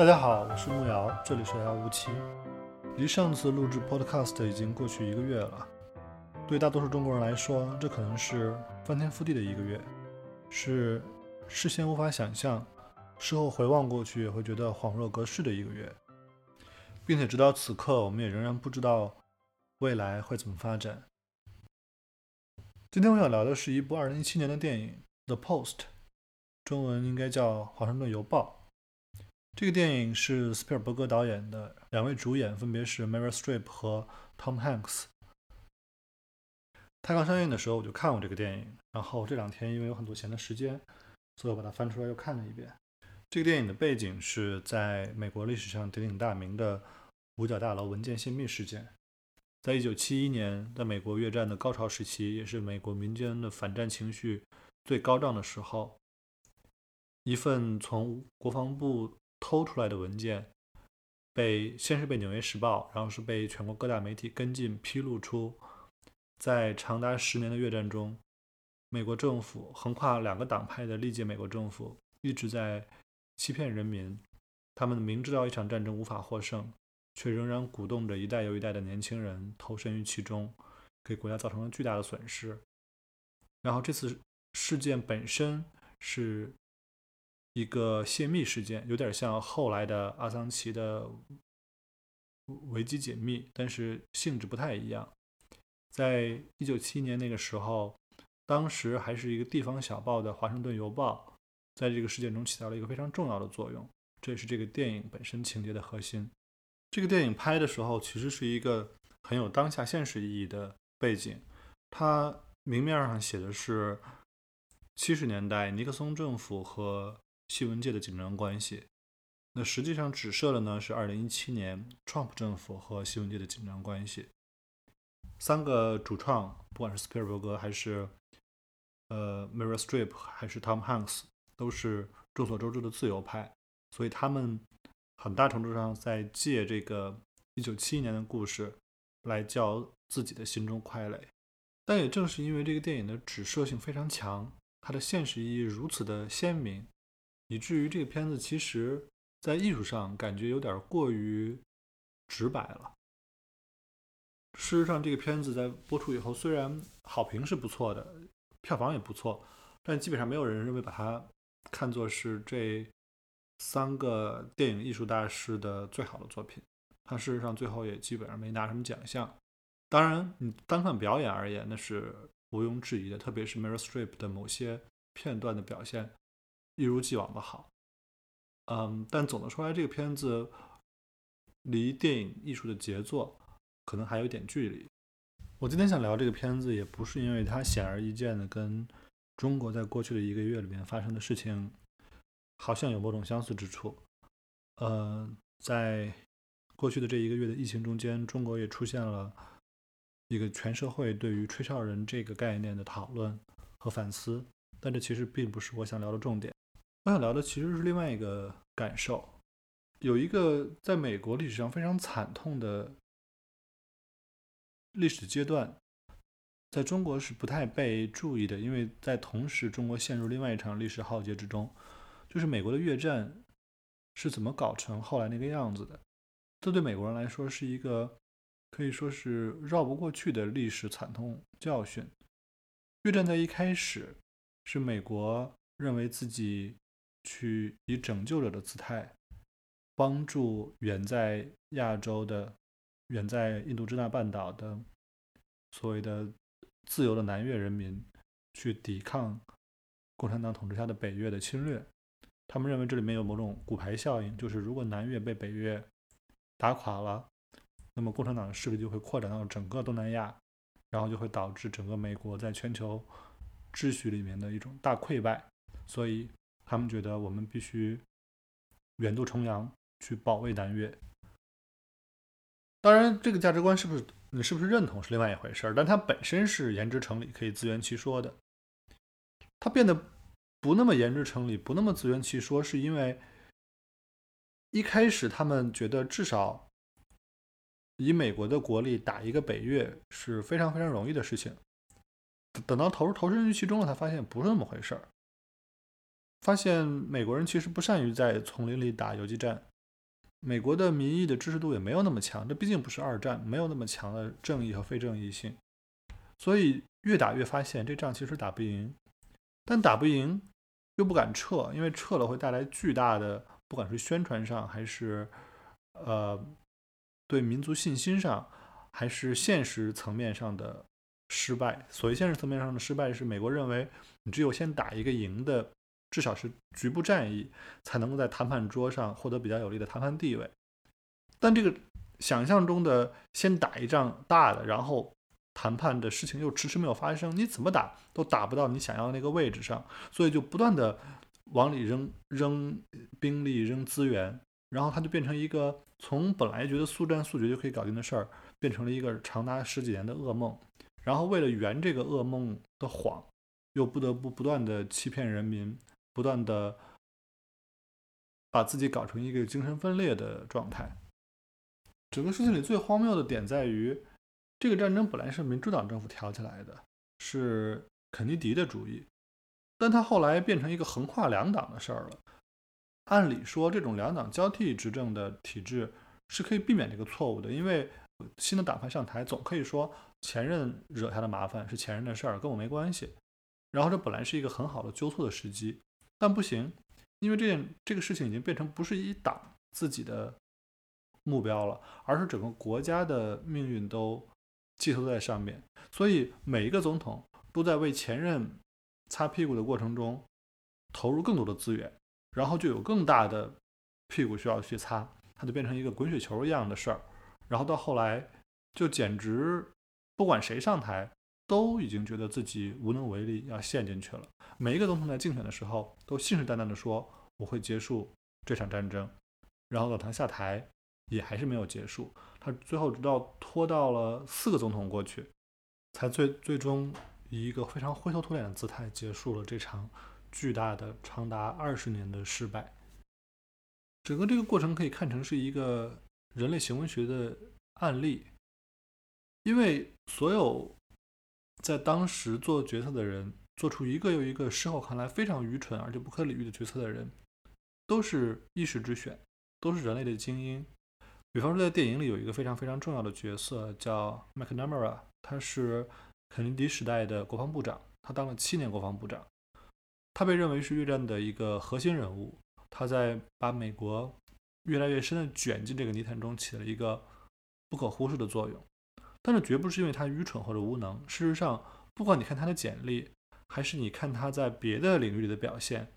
大家好，我是木瑶，这里是遥无期。离上次录制 Podcast 已经过去一个月了，对大多数中国人来说，这可能是翻天覆地的一个月，是事先无法想象，事后回望过去也会觉得恍若隔世的一个月，并且直到此刻，我们也仍然不知道未来会怎么发展。今天我想聊的是一部2017年的电影《The Post》，中文应该叫《华盛顿邮报》。这个电影是斯皮尔伯格导演的，两位主演分别是 Meryl Streep 和 Tom Hanks。它刚上映的时候我就看过这个电影，然后这两天因为有很多闲的时间，所以我把它翻出来又看了一遍。这个电影的背景是在美国历史上鼎鼎大名的五角大楼文件泄密事件。在一九七一年，在美国越战的高潮时期，也是美国民间的反战情绪最高涨的时候，一份从国防部偷出来的文件，被先是被《纽约时报》，然后是被全国各大媒体跟进披露出，在长达十年的越战中，美国政府横跨两个党派的历届美国政府一直在欺骗人民，他们明知道一场战争无法获胜。却仍然鼓动着一代又一代的年轻人投身于其中，给国家造成了巨大的损失。然后这次事件本身是一个泄密事件，有点像后来的阿桑奇的维基解密，但是性质不太一样。在一九七一年那个时候，当时还是一个地方小报的《华盛顿邮报》在这个事件中起到了一个非常重要的作用，这也是这个电影本身情节的核心。这个电影拍的时候，其实是一个很有当下现实意义的背景。它明面上写的是七十年代尼克松政府和新闻界的紧张关系，那实际上指涉的呢是二零一七年 Trump 政府和新闻界的紧张关系。三个主创，不管是斯皮尔伯格还是呃 Meryl Streep 还是 Tom Hanks，都是众所周知的自由派，所以他们。很大程度上在借这个一九七一年的故事来叫自己的心中快垒，但也正是因为这个电影的指涉性非常强，它的现实意义如此的鲜明，以至于这个片子其实在艺术上感觉有点过于直白了。事实上，这个片子在播出以后，虽然好评是不错的，票房也不错，但基本上没有人认为把它看作是这。三个电影艺术大师的最好的作品，他事实上最后也基本上没拿什么奖项。当然，你单看表演而言，那是毋庸置疑的。特别是 Meryl Streep 的某些片段的表现，一如既往的好。嗯，但总的说来，这个片子离电影艺术的杰作可能还有点距离。我今天想聊这个片子，也不是因为它显而易见的跟中国在过去的一个月里面发生的事情。好像有某种相似之处。呃，在过去的这一个月的疫情中间，中国也出现了一个全社会对于“吹哨人”这个概念的讨论和反思。但这其实并不是我想聊的重点。我想聊的其实是另外一个感受。有一个在美国历史上非常惨痛的历史阶段，在中国是不太被注意的，因为在同时，中国陷入另外一场历史浩劫之中。就是美国的越战是怎么搞成后来那个样子的？这对美国人来说是一个可以说是绕不过去的历史惨痛教训。越战在一开始是美国认为自己去以拯救者的姿态，帮助远在亚洲的、远在印度支那半岛的所谓的自由的南越人民去抵抗共产党统治下的北越的侵略。他们认为这里面有某种骨牌效应，就是如果南越被北越打垮了，那么共产党的势力就会扩展到整个东南亚，然后就会导致整个美国在全球秩序里面的一种大溃败。所以他们觉得我们必须远渡重洋去保卫南越。当然，这个价值观是不是你是不是认同是另外一回事儿，但它本身是言之成理，可以自圆其说的。它变得。不那么言之成理，不那么自圆其说，是因为一开始他们觉得至少以美国的国力打一个北越是非常非常容易的事情。等到投入投身于其中了，才发现不是那么回事儿。发现美国人其实不善于在丛林里打游击战，美国的民意的支持度也没有那么强，这毕竟不是二战，没有那么强的正义和非正义性，所以越打越发现这仗其实打不赢，但打不赢又不敢撤，因为撤了会带来巨大的，不管是宣传上还是呃对民族信心上，还是现实层面上的失败。所谓现实层面上的失败，是美国认为你只有先打一个赢的。至少是局部战役才能够在谈判桌上获得比较有利的谈判地位，但这个想象中的先打一仗大的，然后谈判的事情又迟迟没有发生，你怎么打都打不到你想要的那个位置上，所以就不断的往里扔扔兵力、扔资源，然后它就变成一个从本来觉得速战速决就可以搞定的事儿，变成了一个长达十几年的噩梦，然后为了圆这个噩梦的谎，又不得不不断的欺骗人民。不断的把自己搞成一个精神分裂的状态。整个事情里最荒谬的点在于，这个战争本来是民主党政府挑起来的，是肯尼迪的主意，但他后来变成一个横跨两党的事儿了。按理说，这种两党交替执政的体制是可以避免这个错误的，因为新的党派上台，总可以说前任惹下的麻烦是前任的事儿，跟我没关系。然后这本来是一个很好的纠错的时机。但不行，因为这件这个事情已经变成不是一党自己的目标了，而是整个国家的命运都寄托在上面。所以每一个总统都在为前任擦屁股的过程中投入更多的资源，然后就有更大的屁股需要去擦，它就变成一个滚雪球一样的事儿。然后到后来，就简直不管谁上台。都已经觉得自己无能为力，要陷进去了。每一个总统在竞选的时候，都信誓旦旦地说我会结束这场战争，然后老唐下台，也还是没有结束。他最后直到拖到了四个总统过去，才最最终以一个非常灰头土脸的姿态结束了这场巨大的长达二十年的失败。整个这个过程可以看成是一个人类行为学的案例，因为所有。在当时做决策的人，做出一个又一个事后看来非常愚蠢而且不可理喻的决策的人，都是一时之选，都是人类的精英。比方说，在电影里有一个非常非常重要的角色叫 McNamara，他是肯尼迪时代的国防部长，他当了七年国防部长，他被认为是越战的一个核心人物，他在把美国越来越深的卷进这个泥潭中起了一个不可忽视的作用。但是绝不是因为他愚蠢或者无能。事实上，不管你看他的简历，还是你看他在别的领域里的表现，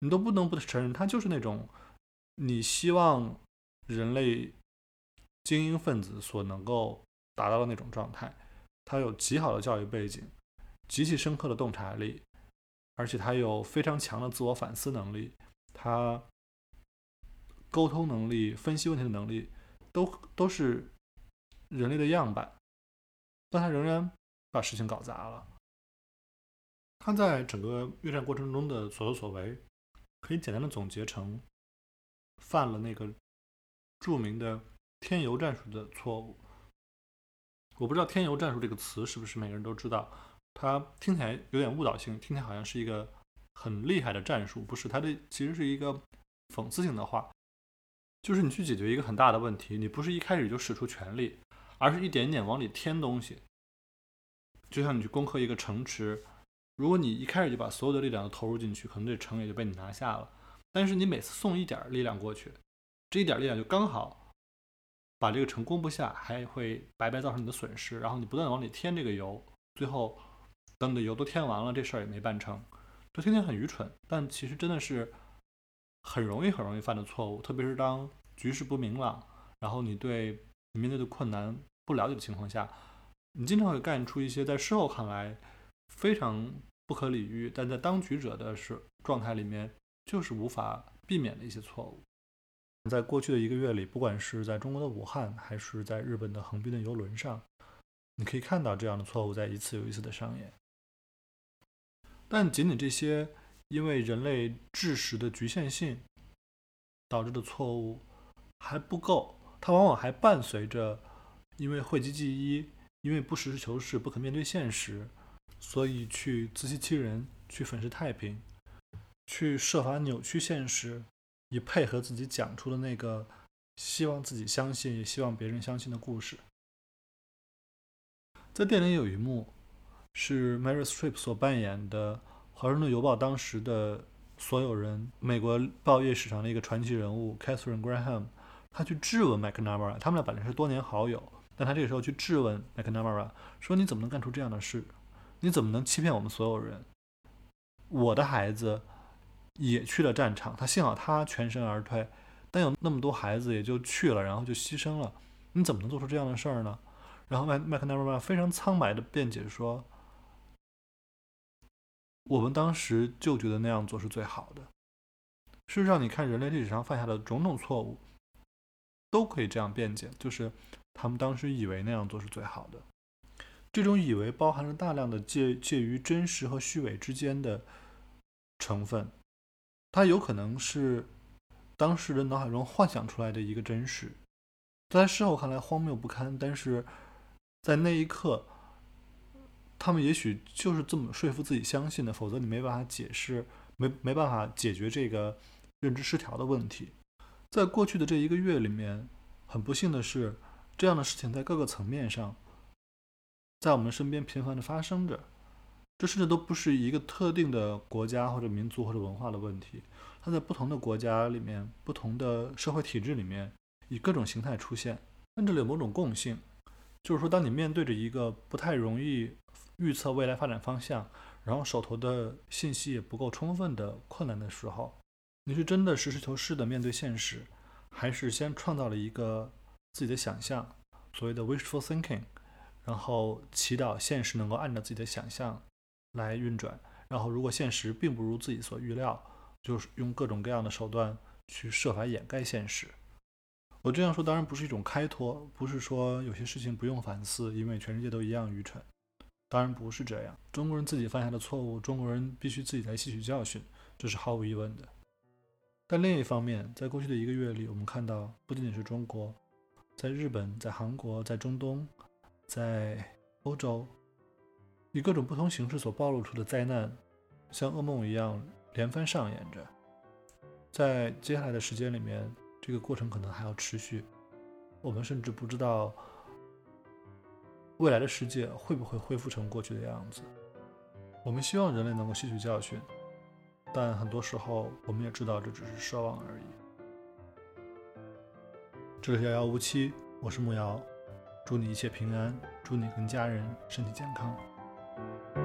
你都不能不承认他就是那种你希望人类精英分子所能够达到的那种状态。他有极好的教育背景，极其深刻的洞察力，而且他有非常强的自我反思能力，他沟通能力、分析问题的能力，都都是。人类的样板，但他仍然把事情搞砸了。他在整个越战过程中的所作所为，可以简单的总结成犯了那个著名的“添油战术”的错误。我不知道“添油战术”这个词是不是每个人都知道，它听起来有点误导性，听起来好像是一个很厉害的战术，不是？它的其实是一个讽刺性的话，就是你去解决一个很大的问题，你不是一开始就使出全力。而是一点点往里添东西，就像你去攻克一个城池，如果你一开始就把所有的力量都投入进去，可能这城也就被你拿下了。但是你每次送一点力量过去，这一点力量就刚好把这个城攻不下，还会白白造成你的损失。然后你不断往里添这个油，最后等你的油都添完了，这事儿也没办成。这听起来很愚蠢，但其实真的是很容易很容易犯的错误，特别是当局势不明朗，然后你对你面对的困难。不了解的情况下，你经常会干出一些在事后看来非常不可理喻，但在当局者的是状态里面就是无法避免的一些错误。在过去的一个月里，不管是在中国的武汉，还是在日本的横滨的游轮上，你可以看到这样的错误在一次又一次的上演。但仅仅这些因为人类知识的局限性导致的错误还不够，它往往还伴随着。因为讳疾忌医，因为不实事求是，不肯面对现实，所以去自欺欺人，去粉饰太平，去设法扭曲现实，以配合自己讲出的那个希望自己相信，也希望别人相信的故事。在电影里有一幕是 Mary Streep 所扮演的《华盛顿邮报》当时的所有人，美国报业史上的一个传奇人物 Catherine Graham，他去质问 McNamara，他们俩本来是多年好友，但他这个时候去质问 McNamara，说你怎么能干出这样的事？你怎么能欺骗我们所有人？我的孩子也去了战场，他幸好他全身而退，但有那么多孩子也就去了，然后就牺牲了，你怎么能做出这样的事儿呢？然后麦麦克纳尔非常苍白的辩解说：“我们当时就觉得那样做是最好的。事实上，你看人类历史上犯下的种种错误，都可以这样辩解，就是他们当时以为那样做是最好的。这种以为包含了大量的介介于真实和虚伪之间的成分，它有可能是当事人脑海中幻想出来的一个真实，在事后看来荒谬不堪，但是。”在那一刻，他们也许就是这么说服自己相信的，否则你没办法解释，没没办法解决这个认知失调的问题。在过去的这一个月里面，很不幸的是，这样的事情在各个层面上，在我们身边频繁的发生着。这甚至都不是一个特定的国家或者民族或者文化的问题，它在不同的国家里面、不同的社会体制里面，以各种形态出现。但这里有某种共性。就是说，当你面对着一个不太容易预测未来发展方向，然后手头的信息也不够充分的困难的时候，你是真的实事求是的面对现实，还是先创造了一个自己的想象，所谓的 wishful thinking，然后祈祷现实能够按照自己的想象来运转，然后如果现实并不如自己所预料，就是用各种各样的手段去设法掩盖现实。我这样说当然不是一种开脱，不是说有些事情不用反思，因为全世界都一样愚蠢。当然不是这样，中国人自己犯下的错误，中国人必须自己来吸取教训，这是毫无疑问的。但另一方面，在过去的一个月里，我们看到不仅仅是中国，在日本、在韩国、在中东、在欧洲，以各种不同形式所暴露出的灾难，像噩梦一样连番上演着。在接下来的时间里面。这个过程可能还要持续，我们甚至不知道未来的世界会不会恢复成过去的样子。我们希望人类能够吸取教训，但很多时候我们也知道这只是奢望而已。这里是遥遥无期，我是木瑶，祝你一切平安，祝你跟家人身体健康，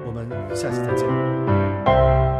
我们下期再见。